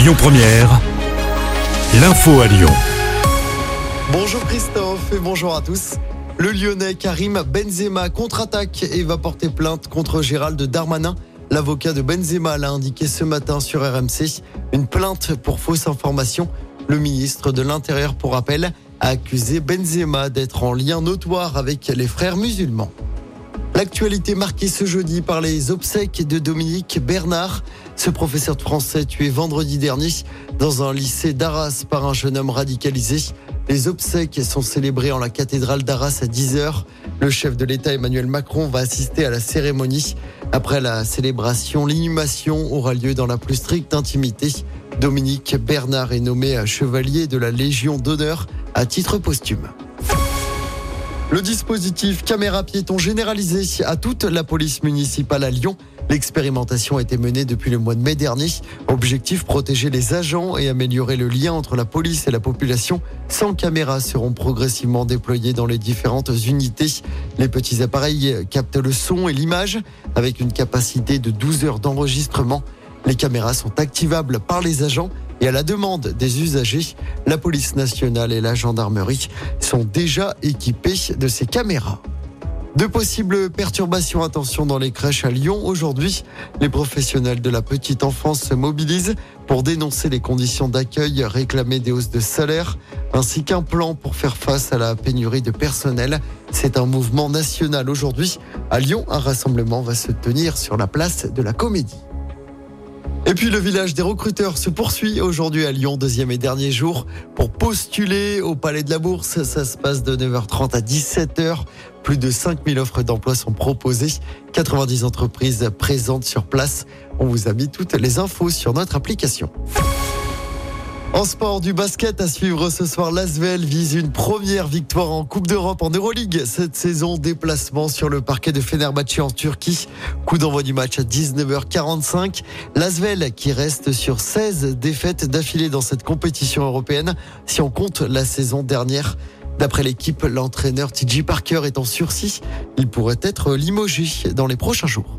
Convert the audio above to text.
Lyon Première, l'info à Lyon. Bonjour Christophe et bonjour à tous. Le Lyonnais Karim Benzema contre-attaque et va porter plainte contre Gérald Darmanin. L'avocat de Benzema l'a indiqué ce matin sur RMC. Une plainte pour fausse information. Le ministre de l'Intérieur, pour rappel, a accusé Benzema d'être en lien notoire avec les frères musulmans. L'actualité marquée ce jeudi par les obsèques de Dominique Bernard. Ce professeur de français tué vendredi dernier dans un lycée d'Arras par un jeune homme radicalisé. Les obsèques sont célébrées en la cathédrale d'Arras à 10h. Le chef de l'État Emmanuel Macron va assister à la cérémonie. Après la célébration, l'inhumation aura lieu dans la plus stricte intimité. Dominique Bernard est nommé chevalier de la Légion d'honneur à titre posthume. Le dispositif caméra piéton généralisé à toute la police municipale à Lyon. L'expérimentation a été menée depuis le mois de mai dernier. Objectif protéger les agents et améliorer le lien entre la police et la population. 100 caméras seront progressivement déployées dans les différentes unités. Les petits appareils captent le son et l'image avec une capacité de 12 heures d'enregistrement. Les caméras sont activables par les agents et à la demande des usagers, la police nationale et la gendarmerie sont déjà équipés de ces caméras. De possibles perturbations, attention dans les crèches à Lyon. Aujourd'hui, les professionnels de la petite enfance se mobilisent pour dénoncer les conditions d'accueil, réclamer des hausses de salaire, ainsi qu'un plan pour faire face à la pénurie de personnel. C'est un mouvement national aujourd'hui. À Lyon, un rassemblement va se tenir sur la place de la Comédie. Et puis le village des recruteurs se poursuit aujourd'hui à Lyon, deuxième et dernier jour, pour postuler au Palais de la Bourse. Ça se passe de 9h30 à 17h. Plus de 5000 offres d'emploi sont proposées. 90 entreprises présentes sur place. On vous a mis toutes les infos sur notre application. En sport, du basket à suivre ce soir, l'Asvel vise une première victoire en Coupe d'Europe en Euroleague. Cette saison, déplacement sur le parquet de Fenerbahçe en Turquie. Coup d'envoi du match à 19h45. L'Asvel qui reste sur 16 défaites d'affilée dans cette compétition européenne si on compte la saison dernière. D'après l'équipe, l'entraîneur TJ Parker est en sursis. Il pourrait être limogé dans les prochains jours.